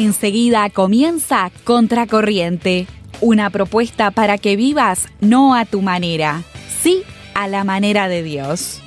Enseguida comienza Contracorriente, una propuesta para que vivas no a tu manera, sí a la manera de Dios.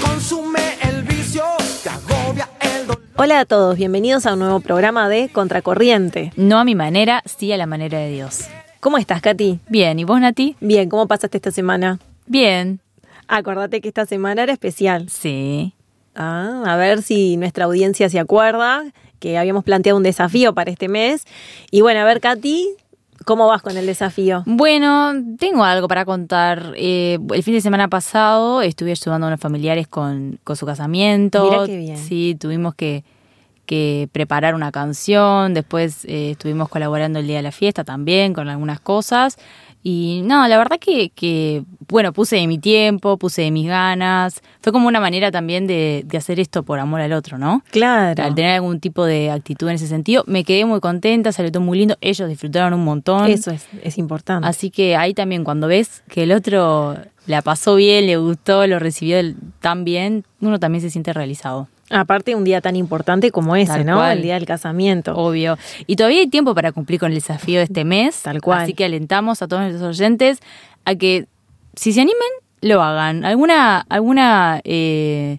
Consume el vicio, te agobia el dolor. Hola a todos, bienvenidos a un nuevo programa de Contracorriente. No a mi manera, sí a la manera de Dios. ¿Cómo estás, Katy? Bien, ¿y vos, Nati? Bien, ¿cómo pasaste esta semana? Bien. Acordate que esta semana era especial. Sí. Ah, a ver si nuestra audiencia se acuerda que habíamos planteado un desafío para este mes. Y bueno, a ver, Katy, ¿cómo vas con el desafío? Bueno, tengo algo para contar. Eh, el fin de semana pasado estuve ayudando a unos familiares con, con su casamiento. Mira qué bien. Sí, tuvimos que, que preparar una canción. Después eh, estuvimos colaborando el día de la fiesta también con algunas cosas. Y no, la verdad que, que, bueno, puse de mi tiempo, puse de mis ganas. Fue como una manera también de, de hacer esto por amor al otro, ¿no? Claro. Al tener algún tipo de actitud en ese sentido. Me quedé muy contenta, salió todo muy lindo. Ellos disfrutaron un montón. Eso es, es importante. Así que ahí también cuando ves que el otro la pasó bien, le gustó, lo recibió tan bien, uno también se siente realizado. Aparte, un día tan importante como ese, Tal ¿no? cual. El día del casamiento. Obvio. Y todavía hay tiempo para cumplir con el desafío de este mes. Tal cual. Así que alentamos a todos nuestros oyentes a que, si se animen, lo hagan. Alguna, alguna eh,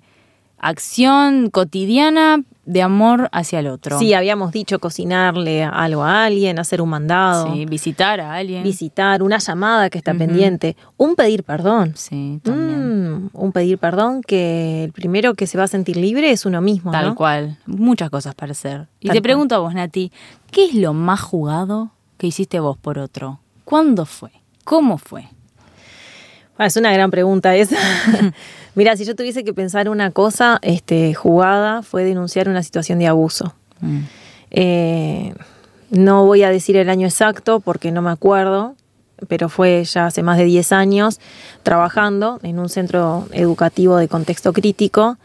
acción cotidiana de amor hacia el otro. Sí, habíamos dicho cocinarle algo a alguien, hacer un mandado, Sí, visitar a alguien. visitar, una llamada que está pendiente, un pedir perdón. Sí, también. Mm, un pedir perdón que el primero que se va a sentir libre es uno mismo, Tal ¿no? cual. Muchas cosas para hacer. Y Tal te cual. pregunto a vos, Nati, ¿qué es lo más jugado que hiciste vos por otro? ¿Cuándo fue? ¿Cómo fue? Ah, es una gran pregunta esa. Mira, si yo tuviese que pensar una cosa este, jugada, fue denunciar una situación de abuso. Mm. Eh, no voy a decir el año exacto porque no me acuerdo, pero fue ya hace más de 10 años trabajando en un centro educativo de contexto crítico.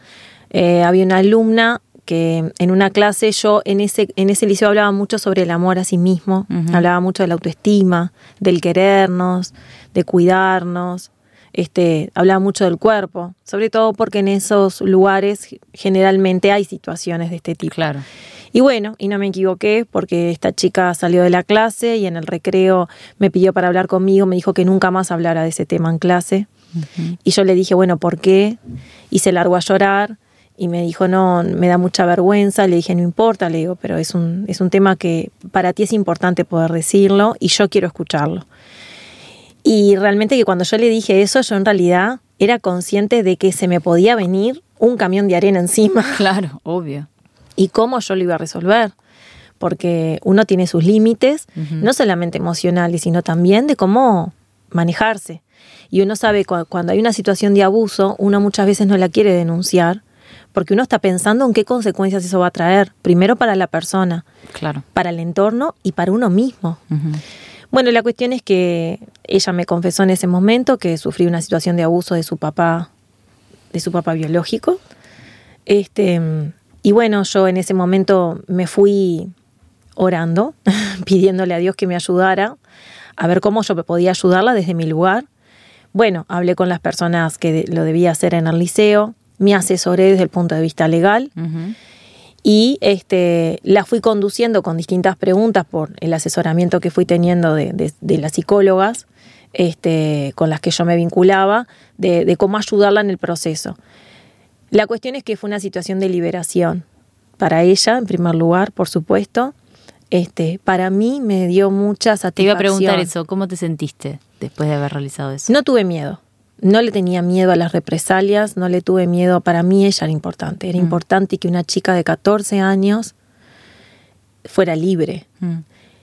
Eh, había una alumna que en una clase yo en ese, en ese liceo hablaba mucho sobre el amor a sí mismo, hablaba mucho de la autoestima, del querernos, de cuidarnos, este, hablaba mucho del cuerpo, sobre todo porque en esos lugares generalmente hay situaciones de este tipo. Claro. Y bueno, y no me equivoqué porque esta chica salió de la clase y en el recreo me pidió para hablar conmigo, me dijo que nunca más hablara de ese tema en clase. Y yo le dije, bueno, ¿por qué? Y se largó a llorar y me dijo, no, me da mucha vergüenza. Le dije, no importa, le digo, pero es un, es un tema que para ti es importante poder decirlo y yo quiero escucharlo. Y realmente que cuando yo le dije eso, yo en realidad era consciente de que se me podía venir un camión de arena encima Claro, obvio. y cómo yo lo iba a resolver. Porque uno tiene sus límites, no solamente emocionales, sino también de cómo manejarse. Y uno sabe cu- cuando hay una situación de abuso, uno muchas veces no la quiere denunciar, porque uno está pensando en qué consecuencias eso va a traer, primero para la persona, Claro. para el entorno y para uno mismo. Bueno, la cuestión es que ella me confesó en ese momento que sufrió una situación de abuso de su papá, de su papá biológico. Este, y bueno, yo en ese momento me fui orando, pidiéndole a Dios que me ayudara, a ver cómo yo podía ayudarla desde mi lugar. Bueno, hablé con las personas que lo debía hacer en el liceo, me asesoré desde el punto de vista legal Ujú. Y este, la fui conduciendo con distintas preguntas por el asesoramiento que fui teniendo de, de- de las psicólogas este, con las que yo me vinculaba, de, de cómo ayudarla en el proceso. La cuestión es que fue una situación de liberación para ella, en primer lugar, por supuesto. Este, para mí me dio mucha satisfacción. Te iba a preguntar eso, ¿cómo te sentiste después de haber realizado eso? No tuve miedo. No le tenía miedo a las represalias, no le tuve miedo. Para mí ella era importante. Era Mm. importante que una chica de 14 años fuera libre. Mm.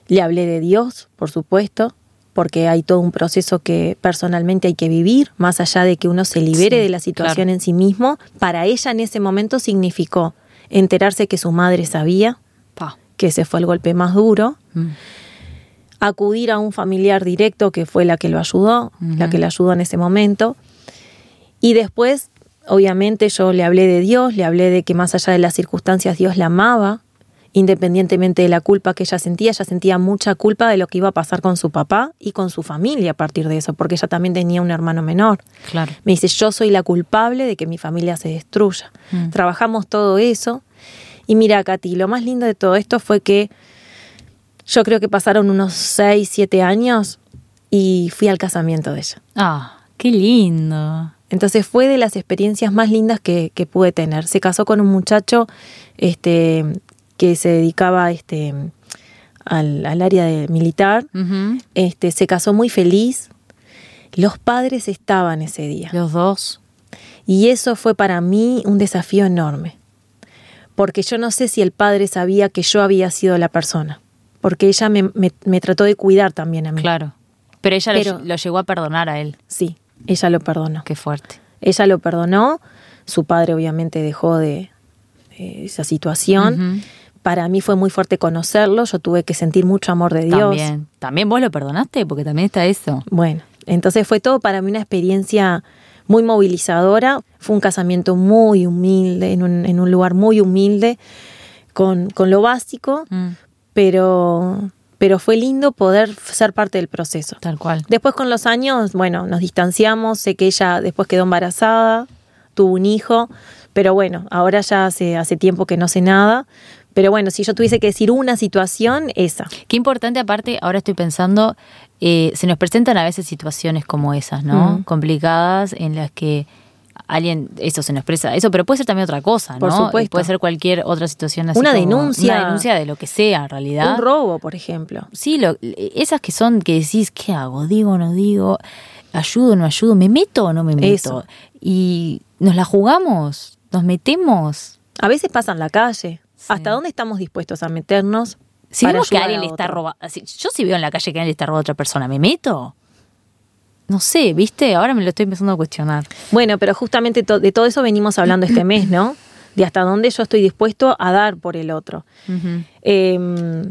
Le hablé de Dios, por supuesto, porque hay todo un proceso que personalmente hay que vivir, más allá de que uno se libere Sí, de la situación claro. en sí mismo. Para ella en ese momento significó enterarse que su madre sabía, Pa. que ese fue el golpe más duro, Mm. Acudir a un familiar directo que fue la que lo ayudó, la que le ayudó en ese momento. Y después, obviamente, yo le hablé de Dios, le hablé de que más allá de las circunstancias Dios la amaba independientemente de la culpa que ella sentía, ella sentía mucha culpa de lo que iba a pasar con su papá y con su familia a partir de eso, porque ella también tenía un hermano menor. Claro. Me dice, yo soy la culpable de que mi familia se destruya. Mm. Trabajamos todo eso. Y mira, Katy, lo más lindo de todo esto fue que yo creo que pasaron unos 6, 7 años y fui al casamiento de ella. Ah, qué lindo. Entonces fue de las experiencias más lindas que, que pude tener. Se casó con un muchacho este, que se dedicaba este, al, al área de militar. Este, se casó muy feliz. Los padres estaban ese día. Los dos. Y eso fue para mí un desafío enorme. Porque yo no sé si el padre sabía que yo había sido la persona. Porque ella me, me- me trató de cuidar también a mí. Claro. Pero ella lo- Pero- lo, llegó a perdonar a él. Sí, ella lo perdonó. Qué fuerte. Ella lo perdonó. Su padre obviamente dejó de, de esa situación. Para mí fue muy fuerte conocerlo. Yo tuve que sentir mucho amor de Dios. También. También vos lo perdonaste, porque también está eso. Bueno, entonces fue todo para mí una experiencia muy movilizadora. Fue un casamiento muy humilde, en un, en un lugar muy humilde, con, con lo básico, Mm, pero, pero fue lindo poder ser parte del proceso. tal cual. Después con los años, bueno, nos distanciamos, sé que ella después quedó embarazada, tuvo un hijo, pero bueno, ahora ya hace, hace tiempo que no sé nada. Pero bueno, si yo tuviese que decir una situación, esa. Qué importante, aparte, ahora estoy pensando, eh, se nos presentan a veces situaciones como esas, ¿no? Mm. Complicadas en las que alguien, eso se nos expresa, eso, pero puede ser también otra cosa, ¿no? Por supuesto. Puede ser cualquier otra situación así Una como denuncia. Una denuncia de lo que sea, en realidad. Un robo, por ejemplo. Sí, lo- esas que son que decís, ¿qué hago? ¿Digo o no digo? ¿Ayudo o no ayudo? ¿Me meto o no me meto? Eso. Y nos la jugamos, nos metemos. A veces pasa en la calle. Sí. ¿Hasta dónde estamos dispuestos a meternos? Si vemos que alguien a le está robando, yo si veo en la calle que alguien le está robando a otra persona, ¿me meto? No sé, ¿viste? Ahora me lo estoy empezando a cuestionar. Bueno, pero justamente to- de todo eso venimos hablando este mes, ¿no? De hasta dónde yo estoy dispuesto a dar por el otro. Eh,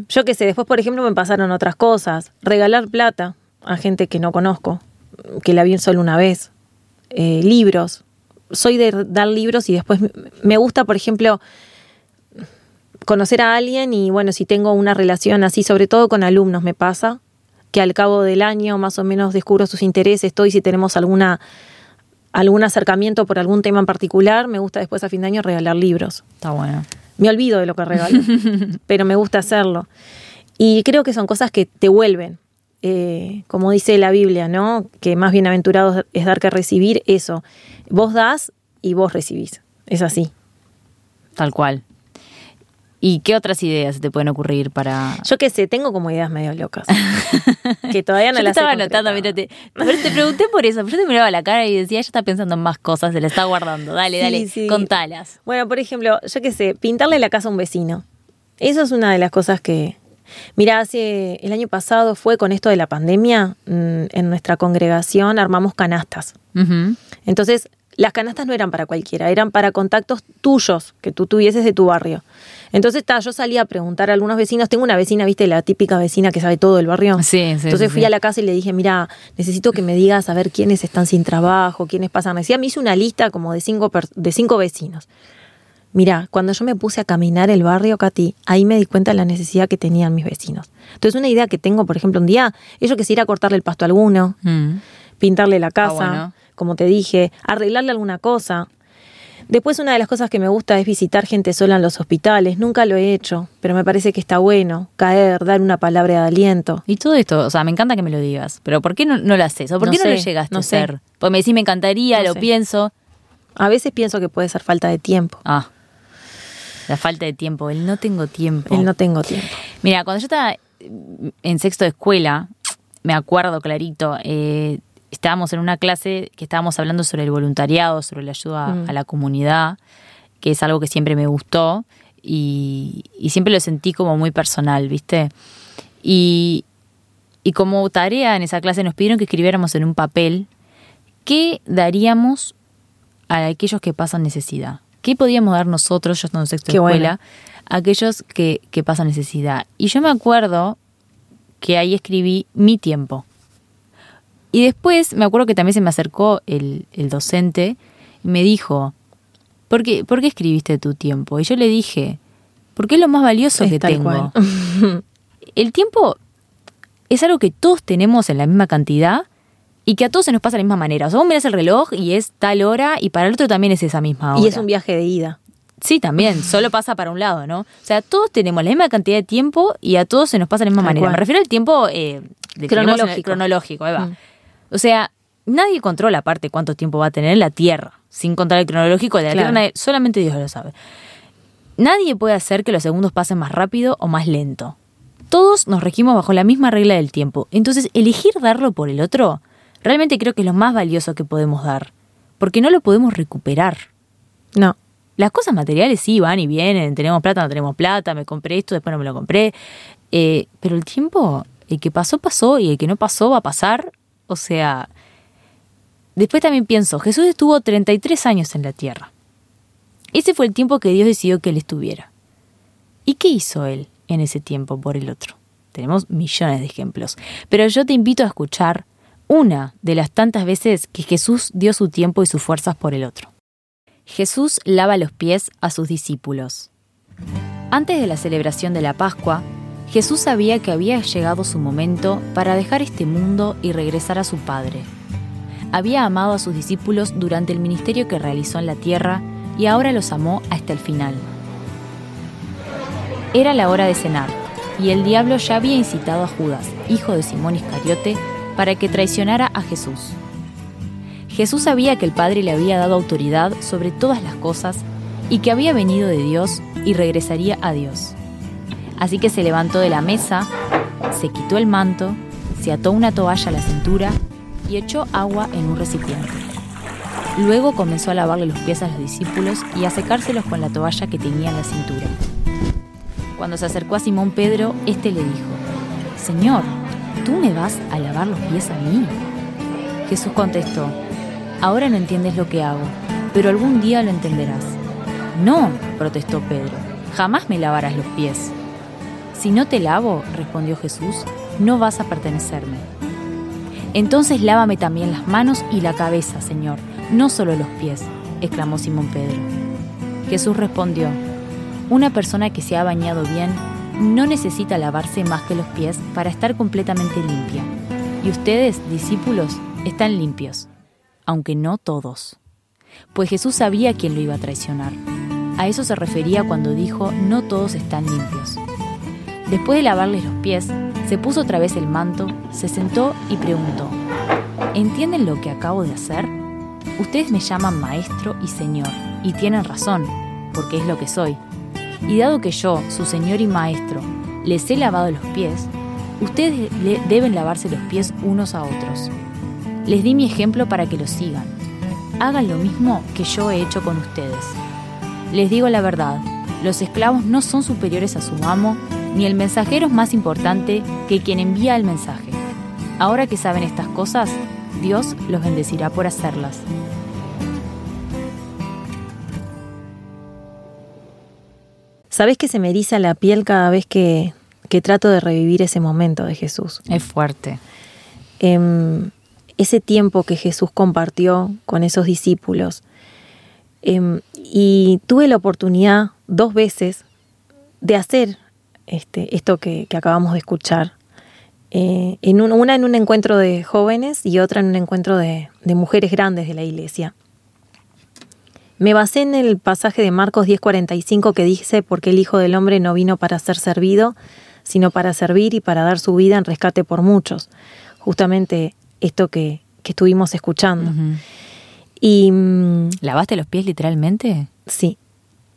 yo qué sé, después, por ejemplo, me pasaron otras cosas. Regalar plata a gente que no conozco, que la vi solo una vez. Eh, libros. Soy de dar libros y después me gusta, por ejemplo, conocer a alguien y bueno, si tengo una relación así, sobre todo con alumnos me pasa, que al cabo del año más o menos descubro sus intereses, estoy si tenemos alguna algún acercamiento por algún tema en particular, me gusta después a fin de año regalar libros. Está bueno. Me olvido de lo que regalo, pero me gusta hacerlo. Y creo que son cosas que te vuelven. Eh, como dice la Biblia, ¿no? Que más bienaventurado es dar que recibir, eso. Vos das y vos recibís. Es así. Tal cual. ¿Y qué otras ideas te pueden ocurrir para...? Yo qué sé, tengo como ideas medio locas. que todavía no Yo te las he estaba anotando, concretado. mírate. Pero te pregunté por eso. Yo te miraba la cara y decía, ella está pensando en más cosas, se la está guardando. Dale, Sí, dale, sí. contalas. Bueno, por ejemplo, yo qué sé, pintarle la casa a un vecino. Eso es una de las cosas que... Mira, hace el año pasado fue con esto de la pandemia, mm, en nuestra congregación armamos canastas. Entonces, las canastas no eran para cualquiera, eran para contactos tuyos que tú tuvieses de tu barrio. Entonces, ta, yo salí a preguntar a algunos vecinos. Tengo una vecina, viste, la típica vecina que sabe todo del barrio. Sí, sí, Entonces fui sí. a la casa y le dije, mira, necesito que me digas a ver quiénes están sin trabajo, quiénes pasan necesidad. Me hice una lista como de cinco, de cinco vecinos. Mira, cuando yo me puse a caminar el barrio, Katy, ahí me di cuenta de la necesidad que tenían mis vecinos. Entonces, una idea que tengo, por ejemplo, un día, ellos quisiera cortarle el pasto a alguno, Mm. pintarle la casa, bueno. Como te dije, arreglarle alguna cosa. Después una de las cosas que me gusta es visitar gente sola en los hospitales. Nunca lo he hecho, pero me parece que está bueno caer, dar una palabra de aliento. Y todo esto, o sea, me encanta que me lo digas, pero ¿por qué no, no lo haces? ¿O por No qué no lo llegaste no a sé. hacer? Pues me decís, me encantaría, lo sé. pienso. A veces pienso que puede ser falta de tiempo. Ah, la falta de tiempo, el no tengo tiempo. El no tengo tiempo. Mira, cuando yo estaba en sexto de escuela, me acuerdo clarito, eh, estábamos en una clase que estábamos hablando sobre el voluntariado, sobre la ayuda Mm. a la comunidad, que es algo que siempre me gustó y, y siempre lo sentí como muy personal, ¿viste? Y, y como tarea en esa clase nos pidieron que escribiéramos en un papel qué daríamos a aquellos que pasan necesidad. ¿Qué podíamos dar nosotros, yo estando en sexto de Qué bueno. escuela, a aquellos que, que pasan necesidad? Y yo me acuerdo que ahí escribí mi tiempo. Y después me acuerdo que también se me acercó el, el docente y me dijo, ¿por qué, ¿por qué escribiste tu tiempo? Y yo le dije, porque es lo más valioso Es que tengo. El tiempo es algo que todos tenemos en la misma cantidad y que a todos se nos pasa de la misma manera. O sea, vos mirás el reloj y es tal hora y para el otro también es esa misma hora. Y es un viaje de ida. Sí, también, solo pasa para un lado, ¿no? O sea, todos tenemos la misma cantidad de tiempo y a todos se nos pasa de la misma Tal manera. cual. Me refiero al tiempo eh, en el- Cronológico. cronológico, Eva. Mm. O sea, nadie controla aparte cuánto tiempo va a tener la Tierra, sin contar el cronológico de la Claro. Tierra, nadie- solamente Dios lo sabe. Nadie puede hacer que los segundos pasen más rápido o más lento. Todos nos regimos bajo la misma regla del tiempo. Entonces, elegir darlo por el otro, realmente creo que es lo más valioso que podemos dar. Porque no lo podemos recuperar. No. Las cosas materiales sí van y vienen, tenemos plata, no tenemos plata, me compré esto, después no me lo compré. Eh, pero el tiempo, el que pasó, pasó y el que no pasó va a pasar. O sea, después también pienso, Jesús estuvo 33 años en la tierra. Ese fue el tiempo que Dios decidió que él estuviera. ¿Y qué hizo él en ese tiempo por el otro? Tenemos millones de ejemplos. Pero yo te invito a escuchar una de las tantas veces que Jesús dio su tiempo y sus fuerzas por el otro. Jesús lava los pies a sus discípulos. Antes de la celebración de la Pascua, Jesús sabía que había llegado su momento para dejar este mundo y regresar a su Padre. Había amado a sus discípulos durante el ministerio que realizó en la tierra y ahora los amó hasta el final. Era la hora de cenar, y el diablo ya había incitado a Judas, hijo de Simón Iscariote, para que traicionara a Jesús. Jesús sabía que el Padre le había dado autoridad sobre todas las cosas y que había venido de Dios y regresaría a Dios. Así que se levantó de la mesa, se quitó el manto, se ató una toalla a la cintura y echó agua en un recipiente. Luego comenzó a lavarle los pies a los discípulos y a secárselos con la toalla que tenía en la cintura. Cuando se acercó a Simón Pedro, éste le dijo, Señor, ¿tú me vas a lavar los pies a mí? Jesús contestó, Ahora no entiendes lo que hago, pero algún día lo entenderás. No, protestó Pedro, jamás me lavarás los pies. Si no te lavo, respondió Jesús, no vas a pertenecerme. Entonces lávame también las manos y la cabeza, Señor, no solo los pies, exclamó Simón Pedro. Jesús respondió, una persona que se ha bañado bien no necesita lavarse más que los pies para estar completamente limpia. Y ustedes, discípulos, están limpios, aunque no todos. Pues Jesús sabía quién lo iba a traicionar. A eso se refería cuando dijo, no todos están limpios. Después de lavarles los pies, se puso otra vez el manto, se sentó y preguntó, ¿entienden lo que acabo de hacer? Ustedes me llaman maestro y señor, y tienen razón, porque es lo que soy. Y dado que yo, su señor y maestro, les he lavado los pies, ustedes deben lavarse los pies unos a otros. Les di mi ejemplo para que lo sigan. Hagan lo mismo que yo he hecho con ustedes. Les digo la verdad, los esclavos no son superiores a su amo, ni el mensajero es más importante que quien envía el mensaje. Ahora que saben estas cosas, Dios los bendecirá por hacerlas. ¿Sabés que se me eriza la piel cada vez que, que trato de revivir ese momento de Jesús? Es fuerte. Em, ese tiempo que Jesús compartió con esos discípulos. Em, y tuve la oportunidad dos veces de hacer este, esto que, que acabamos de escuchar. Eh, en un- una en un encuentro de jóvenes y otra en un encuentro de, de mujeres grandes de la iglesia. Me basé en el pasaje de Marcos 10:45 que dice, porque el Hijo del Hombre no vino para ser servido, sino para servir y para dar su vida en rescate por muchos. Justamente esto que, que estuvimos escuchando. Y mm, ¿Lavaste los pies literalmente? sí,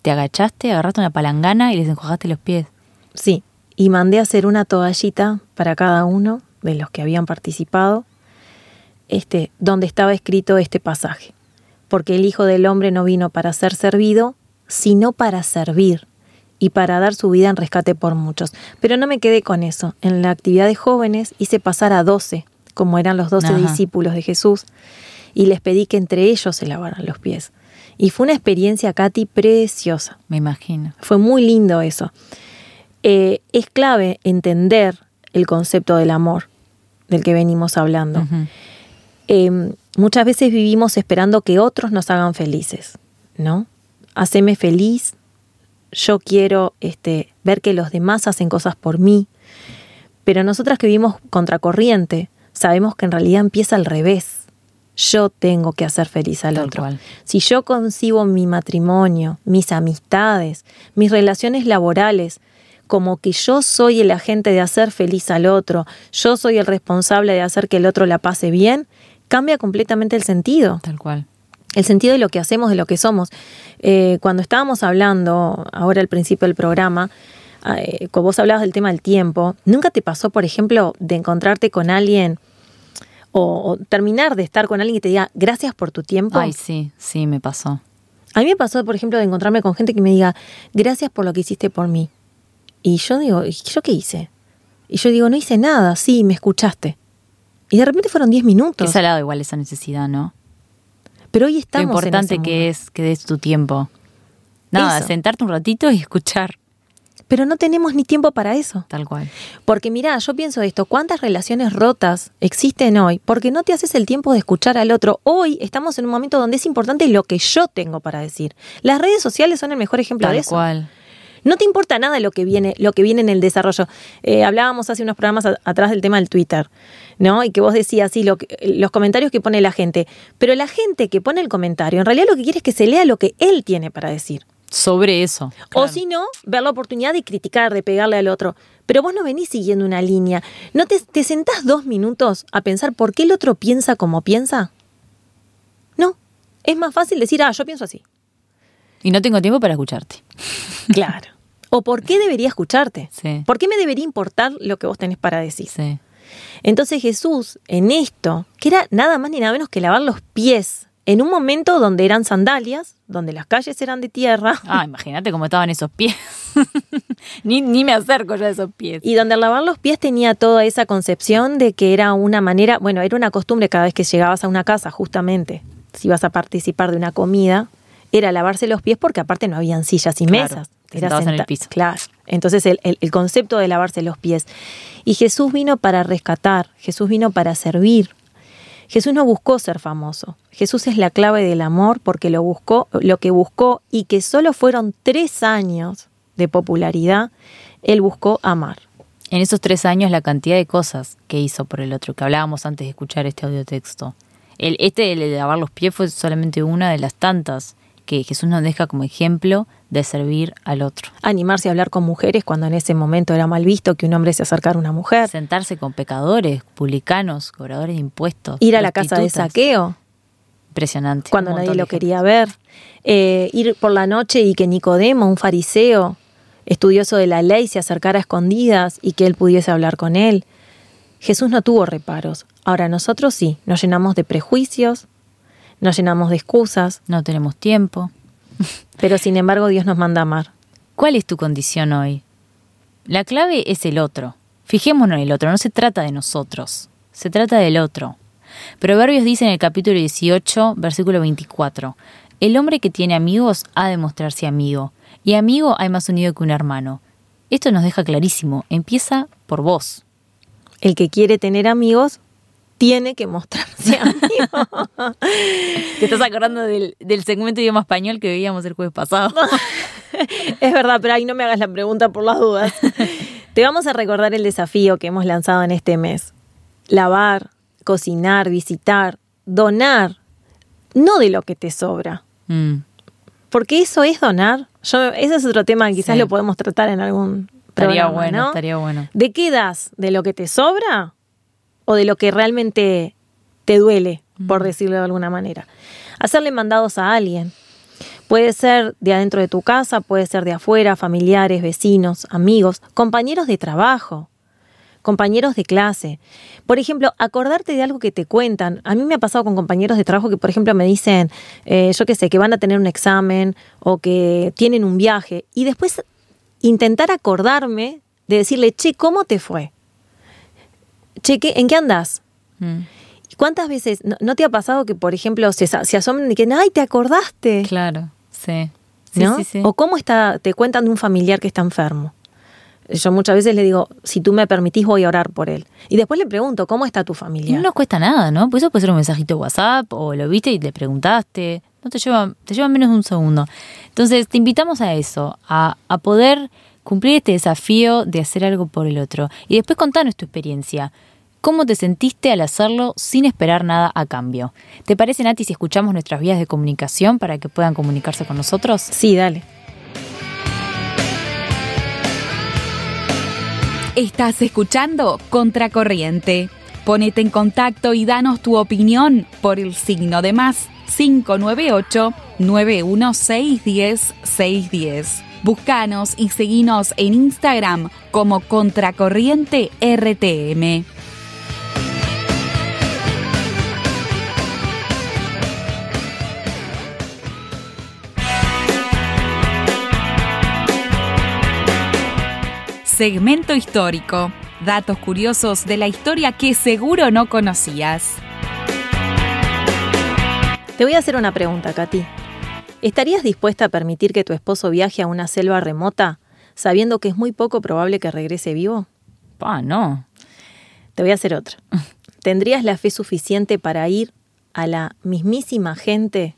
¿Te agachaste, agarraste una palangana y les enjuagaste los pies? sí. Y mandé a hacer una toallita para cada uno de los que habían participado, este, donde estaba escrito este pasaje. Porque el Hijo del Hombre no vino para ser servido, sino para servir y para dar su vida en rescate por muchos. Pero no me quedé con eso. En la actividad de jóvenes hice pasar a 12, como eran los 12 Ajá. discípulos de Jesús, y les pedí que entre ellos se lavaran los pies. Y fue una experiencia, Katy, preciosa. Me imagino. Fue muy lindo eso. Eh, es clave entender el concepto del amor del que venimos hablando. Eh, muchas veces vivimos esperando que otros nos hagan felices, ¿no? Haceme feliz, yo quiero este, ver que los demás hacen cosas por mí. Pero nosotras que vivimos contracorriente, sabemos que en realidad empieza al revés. Yo tengo que hacer feliz al Tal otro. cual. Si yo concibo mi matrimonio, mis amistades, mis relaciones laborales, como que yo soy el agente de hacer feliz al otro, yo soy el responsable de hacer que el otro la pase bien, cambia completamente el sentido Tal cual. el sentido de lo que hacemos, de lo que somos. Eh, cuando estábamos hablando, ahora al principio del programa, eh, cuando vos hablabas del tema del tiempo, ¿nunca te pasó, por ejemplo, de encontrarte con alguien o, o terminar de estar con alguien que te diga gracias por tu tiempo? Ay, sí, sí, me pasó. A mí me pasó, por ejemplo, de encontrarme con gente que me diga gracias por lo que hiciste por mí. Y yo digo, ¿y ¿yo qué hice? Y yo digo, no hice nada, sí, me escuchaste. Y de repente fueron 10 Qué minutos. salado igual esa necesidad, ¿no? Pero hoy Lo estamos en importante que es que des tu tiempo. Nada, Eso. sentarte un ratito y escuchar, Pero no tenemos ni tiempo para eso. tal cual. Porque mira, yo pienso esto, ¿cuántas relaciones rotas existen hoy? Porque no te haces el tiempo de escuchar al otro. Hoy estamos en un momento donde es importante lo que yo tengo para decir. Las redes sociales son el mejor ejemplo de Tal eso. cual. No te importa nada lo que viene, lo que viene en el desarrollo. Eh, hablábamos hace unos programas a- atrás del tema del Twitter, ¿no? Y que vos decías, sí, lo que- los comentarios que pone la gente. Pero la gente que pone el comentario, en realidad lo que quiere es que se lea lo que él tiene para decir. Sobre eso. O si no, ver la oportunidad de criticar, de pegarle al otro. Pero vos no venís siguiendo una línea. ¿No te, te sentás dos minutos a pensar por qué el otro piensa como piensa? No. Es más fácil decir, ah, yo pienso así. Y no tengo tiempo para escucharte. Claro. ¿O por qué debería escucharte? Sí. ¿Por qué me debería importar lo que vos tenés para decir? Sí. Entonces Jesús, en esto, que era nada más ni nada menos que lavar los pies, en un momento donde eran sandalias, donde las calles eran de tierra, Ah, imagínate cómo estaban esos pies. ni, ni me acerco ya a esos pies. Y donde al lavar los pies tenía toda esa concepción de que era una manera, bueno, era una costumbre cada vez que llegabas a una casa, justamente, si ibas a participar de una comida, era lavarse los pies porque aparte no habían sillas y Claro, mesas. Era en el piso. Claro. Entonces el, el- el concepto de lavarse los pies. Y Jesús vino para rescatar, Jesús vino para servir. Jesús no buscó ser famoso. Jesús es la clave del amor porque lo buscó, lo que buscó y que solo fueron tres años de popularidad, él buscó amar. En esos tres años la cantidad de cosas que hizo por el otro, que hablábamos antes de escuchar este audiotexto. El, este, de lavar los pies, fue solamente una de las tantas que Jesús nos deja como ejemplo de servir al otro. Animarse a hablar con mujeres cuando en ese momento era mal visto que un hombre se acercara a una mujer. Sentarse con pecadores, publicanos, cobradores de impuestos. Ir a la casa de saqueo Impresionante. cuando nadie lo quería ver. Eh, ir por la noche y que Nicodemo, un fariseo, estudioso de la ley, se acercara a escondidas y que él pudiese hablar con él. Jesús no tuvo reparos. Ahora nosotros sí, nos llenamos de prejuicios, nos llenamos de excusas, No tenemos tiempo. pero sin embargo Dios nos manda a amar. ¿Cuál es tu condición hoy? La clave es el otro. Fijémonos en el otro, no se trata de nosotros, se trata del otro. Proverbios dice en el capítulo 18, versículo 24, El hombre que tiene amigos ha de mostrarse amigo, y amigo hay más unido que un hermano. Esto nos deja clarísimo, empieza por vos. El que quiere tener amigos tiene que mostrarse amigo. Te estás acordando del, del segmento de idioma español que veíamos el jueves pasado. Es verdad, pero ahí no me hagas la pregunta por las dudas. Te vamos a recordar el desafío que hemos lanzado en este mes. Lavar, cocinar, visitar, donar, no de lo que te sobra. Mm, Porque eso es donar. Yo, ese es otro tema que quizás Sí. lo podemos tratar en algún estaría programa, bueno, ¿no? estaría bueno. ¿De qué das? ¿De lo que te sobra? ¿O de lo que realmente te duele, por decirlo de alguna manera? Hacerle mandados a alguien. Puede ser de adentro de tu casa, puede ser de afuera, familiares, vecinos, amigos, compañeros de trabajo, compañeros de clase. Por ejemplo, acordarte de algo que te cuentan. A mí me ha pasado con compañeros de trabajo que, por ejemplo, me dicen, eh, yo qué sé, que van a tener un examen o que tienen un viaje y después intentar acordarme de decirle, che, ¿cómo te fue? Che, ¿qué- ¿en qué andas? Mm, ¿Y ¿Cuántas veces no, no te ha pasado que, por ejemplo, se, se asombran y que, ay, te acordaste? Claro, sí. Sí, ¿no? sí, sí. O cómo está, te cuentan de un familiar que está enfermo. Yo muchas veces le digo, si tú me permitís, voy a orar por él. Y después le pregunto, ¿cómo está tu Y familiar? no nos cuesta nada, ¿no? Pues eso puede ser un mensajito de WhatsApp o lo viste y le preguntaste. No te lleva, te lleva menos de un segundo. Entonces, te invitamos a eso, a, a poder cumplir este desafío de hacer algo por el otro. Y después contanos tu experiencia. ¿Cómo te sentiste al hacerlo sin esperar nada a cambio? ¿Te parece, Nati, si escuchamos nuestras vías de comunicación para que puedan comunicarse con nosotros? Sí, dale. Estás escuchando Contracorriente. Ponete en contacto y danos tu opinión por el signo de más 598 916 610. Búscanos y seguinos en Instagram como Contracorriente RTM. Segmento histórico. Datos curiosos de la historia que seguro no conocías. Te voy a hacer una pregunta, Katy. ¿Estarías dispuesta a permitir que tu esposo viaje a una selva remota sabiendo que es muy poco probable que regrese vivo? Pa, no. Te voy a hacer otra. ¿Tendrías la fe suficiente para ir a la mismísima gente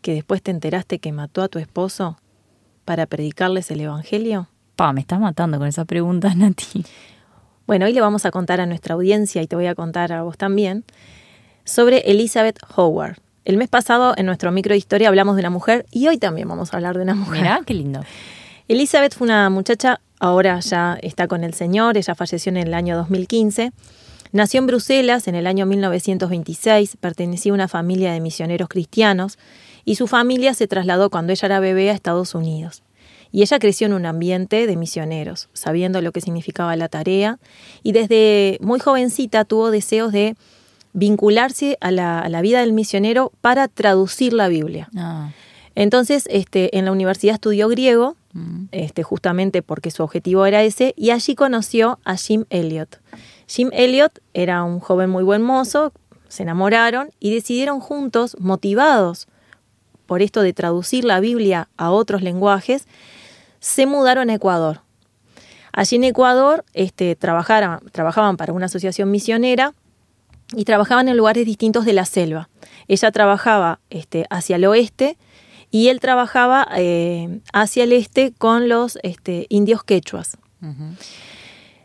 que después te enteraste que mató a tu esposo para predicarles el Evangelio? Pa, me estás matando con esa pregunta, Nati. Bueno, hoy le vamos a contar a nuestra audiencia y te voy a contar a vos también sobre Elizabeth Howard. El mes pasado en nuestro micro de historia hablamos de una mujer y hoy también vamos a hablar de una mujer. Mirá, qué lindo. Elizabeth fue una muchacha, ahora ya está con el Señor, ella falleció en el año 2015. Nació en Bruselas en el año 1926, pertenecía a una familia de misioneros cristianos y su familia se trasladó cuando ella era bebé a Estados Unidos. Y ella creció en un ambiente de misioneros, sabiendo lo que significaba la tarea, y desde muy jovencita tuvo deseos de vincularse a la, a la vida del misionero para traducir la Biblia. Ah, Entonces, este, en la universidad estudió griego, mm. este, justamente porque su objetivo era ese, y allí conoció a Jim Elliot. Jim Elliot era un joven muy buen mozo, se enamoraron y decidieron juntos, motivados por esto de traducir la Biblia a otros lenguajes, se mudaron a Ecuador. Allí en Ecuador este, trabajaban para una asociación misionera y trabajaban en lugares distintos de la selva. Ella trabajaba este, hacia el oeste y él trabajaba eh, hacia el este con los este, indios quechuas.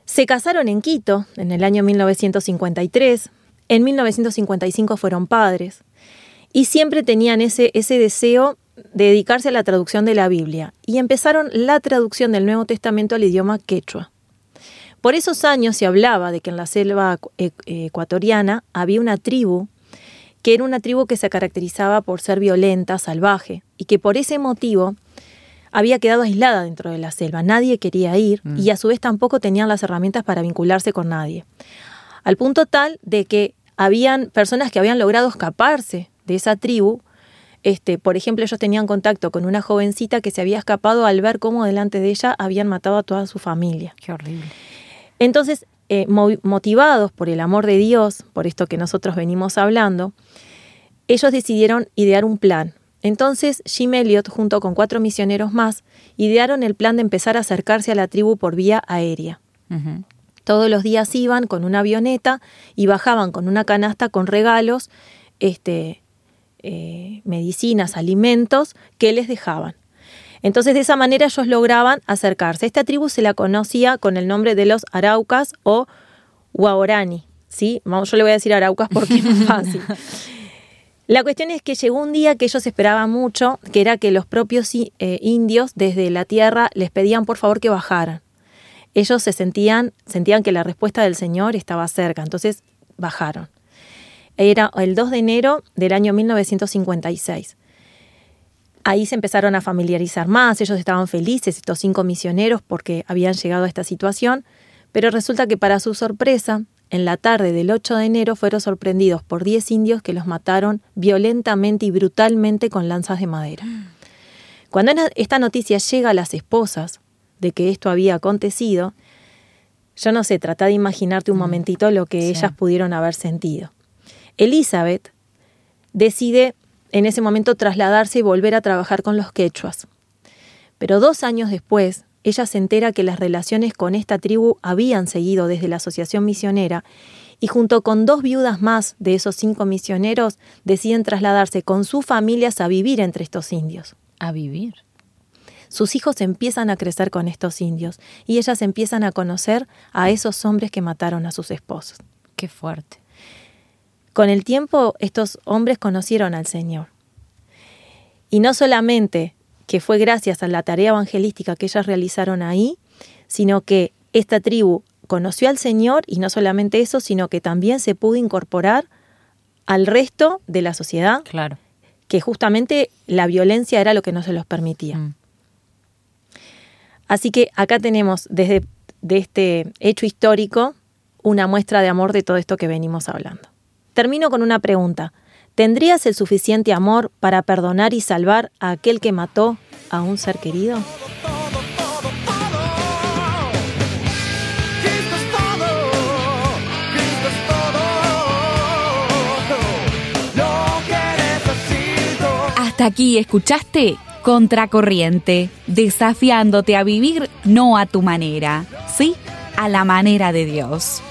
Se casaron en Quito en el año 1953. En 1955 fueron padres. Y siempre tenían ese, ese deseo de dedicarse a la traducción de la Biblia. Y empezaron la traducción del Nuevo Testamento al idioma quechua. Por esos años se hablaba de que en la selva e- ecuatoriana había una tribu que era una tribu que se caracterizaba por ser violenta, salvaje, y que por ese motivo había quedado aislada dentro de la selva. Nadie quería ir Mm. y a su vez tampoco tenían las herramientas para vincularse con nadie. Al punto tal de que habían personas que habían logrado escaparse de esa tribu. Este, por ejemplo, ellos tenían contacto con una jovencita que se había escapado al ver cómo delante de ella habían matado a toda su familia. Qué horrible. Entonces, eh, mo- motivados por el amor de Dios, por esto que nosotros venimos hablando, ellos decidieron idear un plan. Entonces, Jim Elliot, junto con cuatro misioneros más, idearon el plan de empezar a acercarse a la tribu por vía aérea. Todos los días iban con una avioneta y bajaban con una canasta con regalos, este, eh, medicinas, alimentos que les dejaban. Entonces de esa manera ellos lograban acercarse. Esta tribu se la conocía con el nombre de los Araucas o Guaorani. ¿sí? Yo le voy a decir Araucas porque es más fácil. La cuestión es que llegó un día que ellos esperaban mucho, que era que los propios eh, indios desde la tierra les pedían por favor que bajaran. Ellos se sentían, sentían que la respuesta del Señor estaba cerca, entonces bajaron. Era el 2 de enero del año 1956. Ahí se empezaron a familiarizar más, ellos estaban felices, estos cinco misioneros, porque habían llegado a esta situación, pero resulta que para su sorpresa, en la tarde del 8 de enero fueron sorprendidos por 10 indios que los mataron violentamente y brutalmente con lanzas de madera. Cuando esta noticia llega a las esposas de que esto había acontecido, yo no sé, trata de imaginarte un momentito lo que sí. ellas pudieron haber sentido. Elizabeth decide en ese momento trasladarse y volver a trabajar con los quechuas. Pero dos años después, ella se entera que las relaciones con esta tribu habían seguido desde la asociación misionera y junto con dos viudas más de esos cinco misioneros deciden trasladarse con sus familias a vivir entre estos indios. A vivir. Sus hijos empiezan a crecer con estos indios y ellas empiezan a conocer a esos hombres que mataron a sus esposos. Qué fuerte. Con el tiempo estos hombres conocieron al Señor. Y no solamente que fue gracias a la tarea evangelística que ellas realizaron ahí, sino que esta tribu conoció al Señor y no solamente eso, sino que también se pudo incorporar al resto de la sociedad, Claro. que justamente la violencia era lo que no se los permitía. Mm. Así que acá tenemos desde de este hecho histórico una muestra de amor de todo esto que venimos hablando. Termino con una pregunta. ¿Tendrías el suficiente amor para perdonar y salvar a aquel que mató a un ser querido? Hasta aquí escuchaste Contracorriente, desafiándote a vivir no a tu manera, sí, a la manera de Dios.